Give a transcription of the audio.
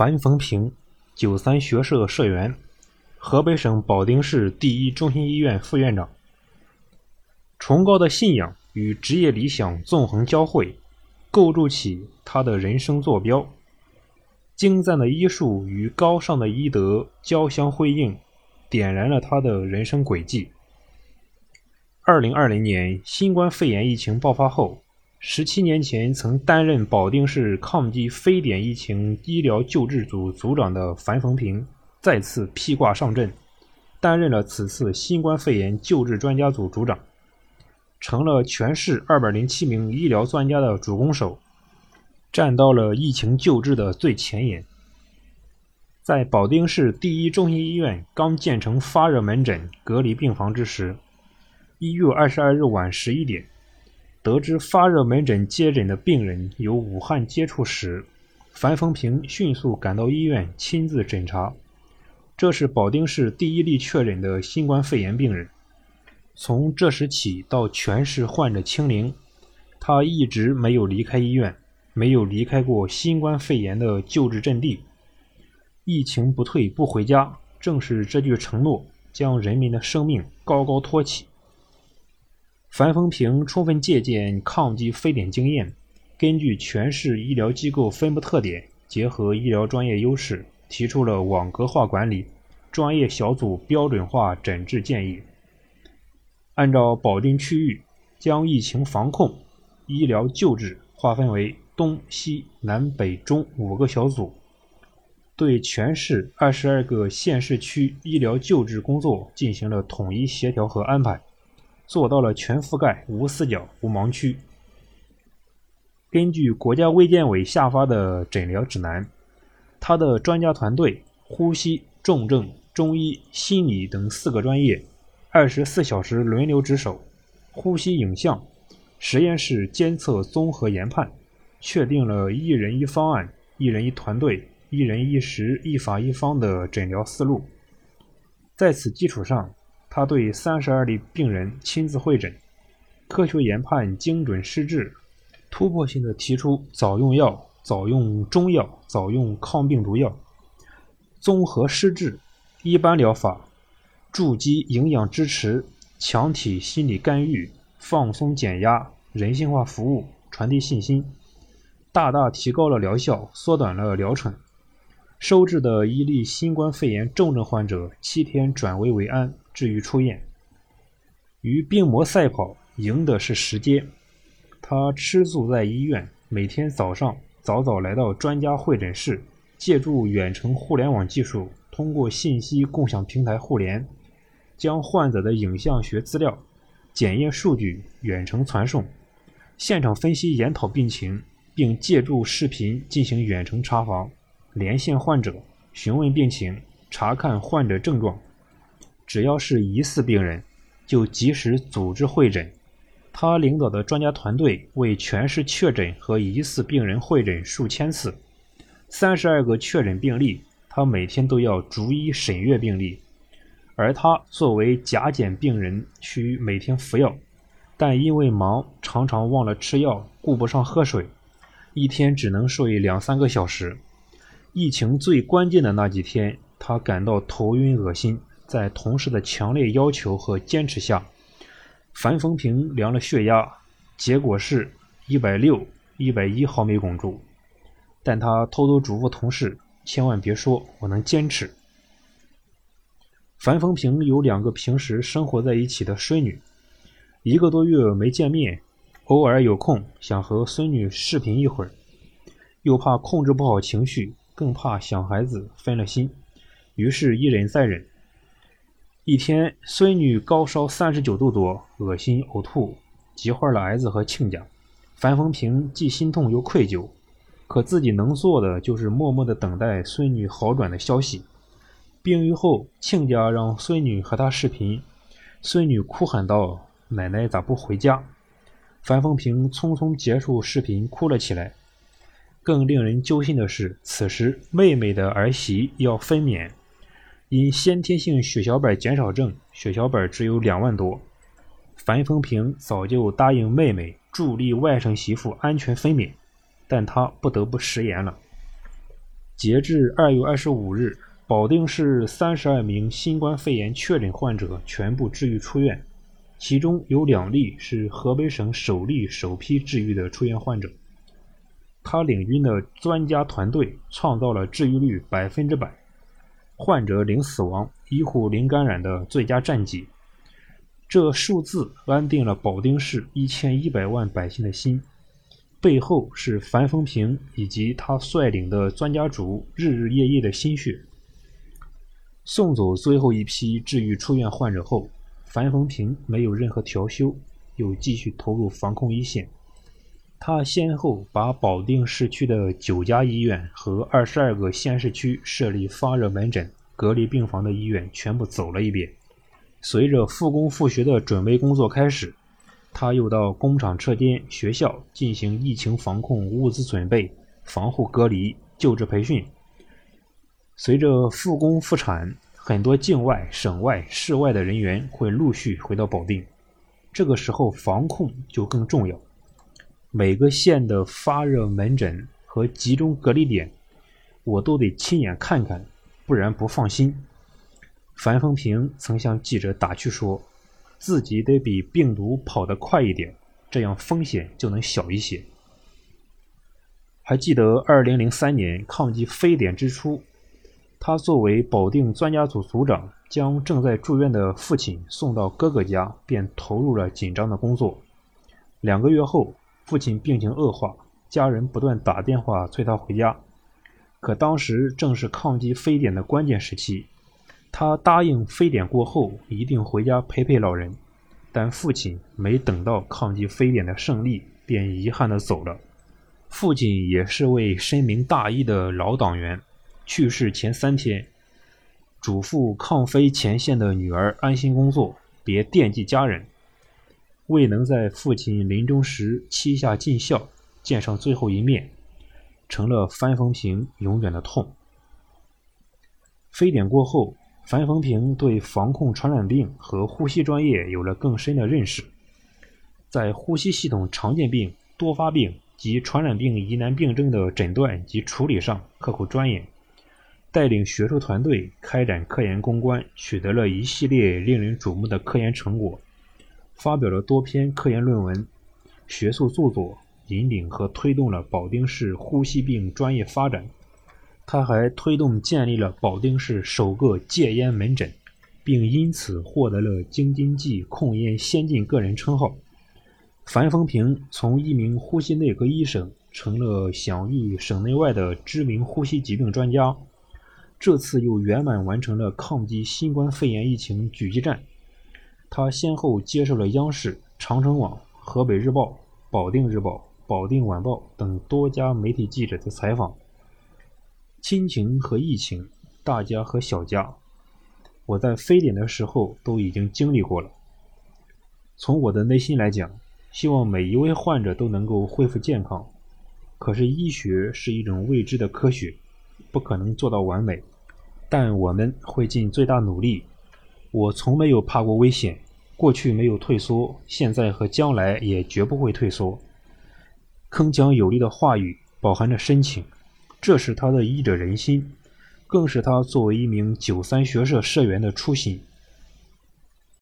樊逢平，九三学社社员，河北省保定市第一中心医院副院长。崇高的信仰与职业理想纵横交汇，构筑起他的人生坐标。精湛的医术与高尚的医德交相辉映，点燃了他的人生轨迹。二零二零年新冠肺炎疫情爆发后。十七年前，曾担任保定市抗击非典疫情医疗救治组组长的樊逢平，再次披挂上阵，担任了此次新冠肺炎救治专家组组长，成了全市二百零七名医疗专家的主攻手，站到了疫情救治的最前沿。在保定市第一中心医院刚建成发热门诊隔离病房之时，一月二十二日晚十一点。得知发热门诊接诊的病人有武汉接触史，樊风平迅速赶到医院亲自诊查。这是保定市第一例确诊的新冠肺炎病人。从这时起到全市患者清零，他一直没有离开医院，没有离开过新冠肺炎的救治阵地。疫情不退不回家，正是这句承诺将人民的生命高高托起。樊风平充分借鉴抗击非典经验，根据全市医疗机构分布特点，结合医疗专业优势，提出了网格化管理、专业小组标准化诊治建议。按照保定区域，将疫情防控、医疗救治划分为东西南北中五个小组，对全市二十二个县市区医疗救治工作进行了统一协调和安排。做到了全覆盖、无死角、无盲区。根据国家卫健委下发的诊疗指南，他的专家团队呼吸、重症、中医、心理等四个专业，二十四小时轮流值守。呼吸影像、实验室监测综合研判，确定了一人一方案、一人一团队、一人一时、一法一方的诊疗思路。在此基础上。他对三十二例病人亲自会诊，科学研判，精准施治，突破性的提出早用药、早用中药、早用抗病毒药，综合施治，一般疗法，筑基营养支持，强体心理干预，放松减压，人性化服务，传递信心，大大提高了疗效，缩短了疗程。收治的一例新冠肺炎重症患者，七天转危为安。治愈出院，与病魔赛跑，赢的是时间。他吃住在医院，每天早上早早来到专家会诊室，借助远程互联网技术，通过信息共享平台互联，将患者的影像学资料、检验数据远程传送，现场分析研讨病情，并借助视频进行远程查房，连线患者询问病情，查看患者症状。只要是疑似病人，就及时组织会诊。他领导的专家团队为全市确诊和疑似病人会诊数千次。三十二个确诊病例，他每天都要逐一审阅病例。而他作为甲减病人，需每天服药，但因为忙，常常忘了吃药，顾不上喝水，一天只能睡两三个小时。疫情最关键的那几天，他感到头晕恶心。在同事的强烈要求和坚持下，樊风平量了血压，结果是一百六一百一毫米汞柱。但他偷偷嘱咐同事，千万别说，我能坚持。樊风平有两个平时生活在一起的孙女，一个多月没见面，偶尔有空想和孙女视频一会儿，又怕控制不好情绪，更怕想孩子分了心，于是一忍再忍。一天，孙女高烧三十九度多，恶心呕吐，急坏了儿子和亲家。樊风平既心痛又愧疚，可自己能做的就是默默的等待孙女好转的消息。病愈后，亲家让孙女和他视频，孙女哭喊道：“奶奶咋不回家？”樊风平匆匆结束视频，哭了起来。更令人揪心的是，此时妹妹的儿媳要分娩。因先天性血小板减少症，血小板只有两万多。樊风平早就答应妹妹助力外甥媳妇安全分娩，但他不得不食言了。截至二月二十五日，保定市三十二名新冠肺炎确诊患者全部治愈出院，其中有两例是河北省首例首批治愈的出院患者。他领军的专家团队创造了治愈率百分之百、患者零死亡、医护零感染的最佳战绩。这数字安定了保定市一千一百万百姓的心，背后是樊风平以及他率领的专家组日日夜夜的心血。送走最后一批治愈出院患者后，樊风平没有任何调休，又继续投入防控一线。他先后把保定市区的九家医院和二十二个县市区设立发热门诊、隔离病房的医院全部走了一遍。随着复工复学的准备工作开始，他又到工厂车间、学校进行疫情防控物资准备、防护隔离、救治培训。随着复工复产，很多境外、省外、市外的人员会陆续回到保定，这个时候防控就更重要。每个县的发热门诊和集中隔离点，我都得亲眼看看，不然不放心。樊风平曾向记者打趣说：“自己得比病毒跑得快一点，这样风险就能小一些。”还记得2003年抗击非典之初，他作为保定专家组组长，将正在住院的父亲送到哥哥家，便投入了紧张的工作。两个月后，父亲病情恶化，家人不断打电话催他回家，可当时正是抗击非典的关键时期。他答应非典过后一定回家陪陪老人，但父亲没等到抗击非典的胜利，便遗憾地走了。父亲也是位深明大义的老党员，去世前三天，嘱咐抗非前线的女儿安心工作，别惦记家人。未能在父亲临终时膝下尽孝，见上最后一面，成了樊风平永远的痛。非典过后。樊风平对防控传染病和呼吸专业有了更深的认识，在呼吸系统常见病、多发病及传染病疑难病症的诊断及处理上刻苦钻研，带领学术团队开展科研攻关，取得了一系列令人瞩目的科研成果，发表了多篇科研论文、学术著作，引领和推动了保定市呼吸病专业发展。他还推动建立了保定市首个戒烟门诊，并因此获得了京津冀控烟先进个人称号。樊风平从一名呼吸内科医生成了享誉省内外的知名呼吸疾病专家，这次又圆满完成了抗击新冠肺炎疫情狙击战。他先后接受了央视、长城网、河北日报、保定日报、保定晚报等多家媒体记者的采访。亲情和疫情，大家和小家，我在非典的时候都已经经历过了。从我的内心来讲，希望每一位患者都能够恢复健康。可是医学是一种未知的科学，不可能做到完美，但我们会尽最大努力。我从没有怕过危险，过去没有退缩，现在和将来也绝不会退缩。铿锵有力的话语，饱含着深情。这是他的医者仁心，更是他作为一名九三学社社员的初心。